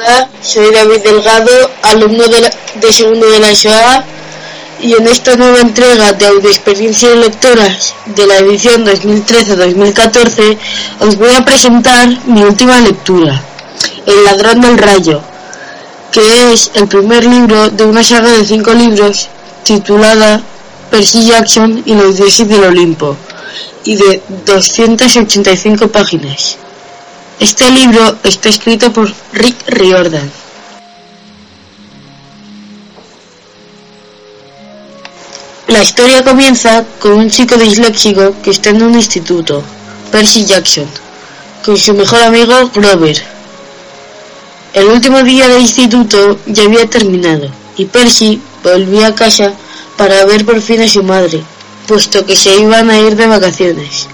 Hola, soy David Delgado, alumno de, segundo de la SOA y en esta nueva entrega de audio experiencias lectoras de la edición 2013-2014 os voy a presentar mi última lectura, El ladrón del rayo, que es el primer libro de una saga de cinco libros titulada Percy Jackson y los dioses del Olimpo y de 285 páginas. Este libro está escrito por Rick Riordan. La historia comienza con un chico disléxico que está en un instituto, Percy Jackson, con su mejor amigo Grover. El último día del instituto ya había terminado y Percy volvió a casa para ver por fin a su madre, puesto que se iban a ir de vacaciones.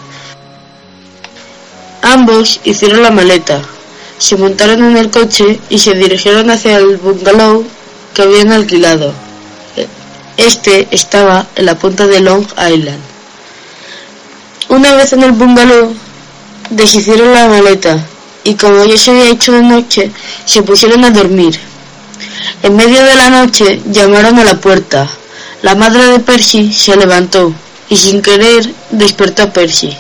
Ambos hicieron la maleta, se montaron en el coche y se dirigieron hacia el bungalow que habían alquilado. Este estaba en la punta de Long Island. Una vez en el bungalow, deshicieron la maleta y como ya se había hecho de noche, se pusieron a dormir. En medio de la noche llamaron a la puerta. La madre de Percy se levantó y sin querer despertó a Percy.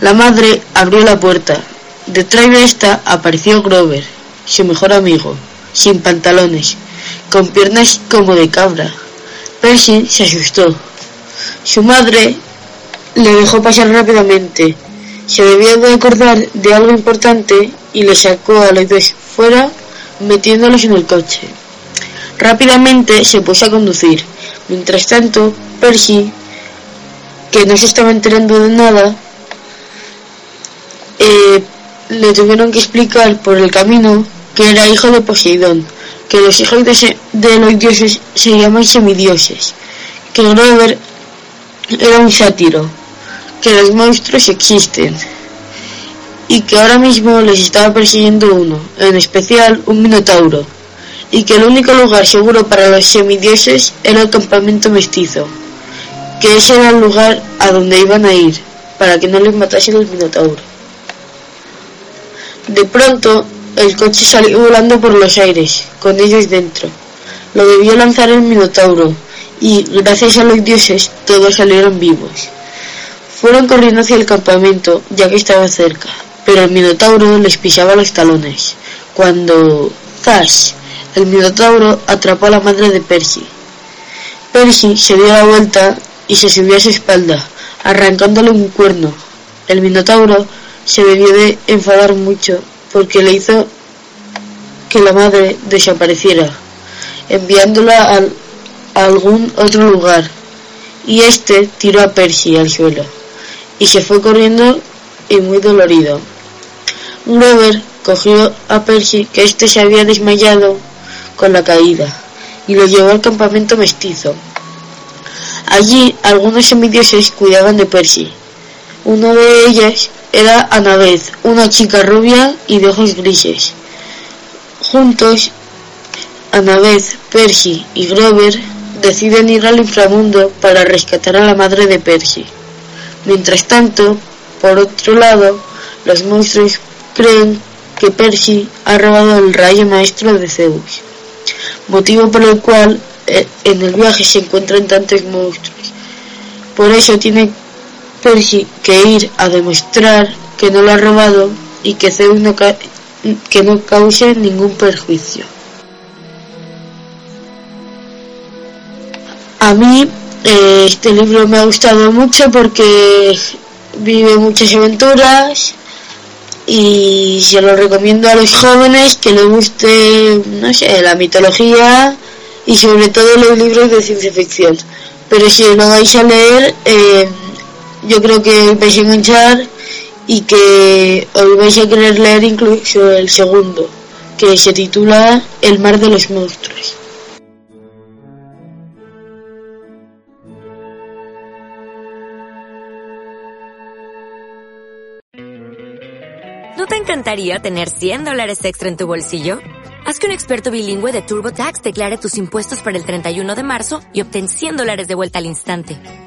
La madre abrió la puerta. Detrás de esta apareció Grover, su mejor amigo, sin pantalones, con piernas como de cabra. Percy se asustó. Su madre le dejó pasar rápidamente. Se debió de acordar de algo importante y le sacó a los dos fuera metiéndolos en el coche. Rápidamente se puso a conducir. Mientras tanto, Percy, que no se estaba enterando de nada, eh, le tuvieron que explicar por el camino que era hijo de Poseidón, que los hijos de, los dioses se llaman semidioses, que Grover era un sátiro, que los monstruos existen y que ahora mismo les estaba persiguiendo uno, en especial un minotauro, y que el único lugar seguro para los semidioses era el campamento mestizo, que ese era el lugar a donde iban a ir, para que no les matasen el minotauro. De pronto, el coche salió volando por los aires, con ellos dentro. Lo debió lanzar el Minotauro, y, gracias a los dioses, todos salieron vivos. Fueron corriendo hacia el campamento, ya que estaba cerca, pero el Minotauro les pisaba los talones. Cuando... ¡Cash! El Minotauro atrapó a la madre de Percy. Percy se dio la vuelta y se subió a su espalda, arrancándole un cuerno. El Minotauro se debió de enfadar mucho porque le hizo que la madre desapareciera, enviándola a algún otro lugar, y este tiró a Percy al suelo, y se fue corriendo y muy dolorido. Grover cogió a Percy, que éste se había desmayado con la caída, y lo llevó al campamento mestizo. Allí algunos semidioses cuidaban de Percy. Uno de ellos era Annabeth, una chica rubia y de ojos grises. Juntos, Annabeth, Percy y Grover deciden ir al inframundo para rescatar a la madre de Percy. Mientras tanto, por otro lado, los monstruos creen que Percy ha robado el rayo maestro de Zeus, motivo por el cual eh, en el viaje se encuentran tantos monstruos. Por eso tiene Percy que ir a demostrar que no lo ha robado y que Zeus no, que no cause ningún perjuicio. A mí eh, este libro me ha gustado mucho porque vive muchas aventuras y se lo recomiendo a los jóvenes que les guste, no sé, la mitología y sobre todo los libros de ciencia ficción. Pero si lo vais a leer, eh, yo creo que vais a enganchar y que os vais a querer leer incluso el segundo, que se titula El mar de los monstruos. ¿No te encantaría tener 100 dólares extra en tu bolsillo? Haz que un experto bilingüe de TurboTax declare tus impuestos para el 31 de marzo y obtén 100 dólares de vuelta al instante.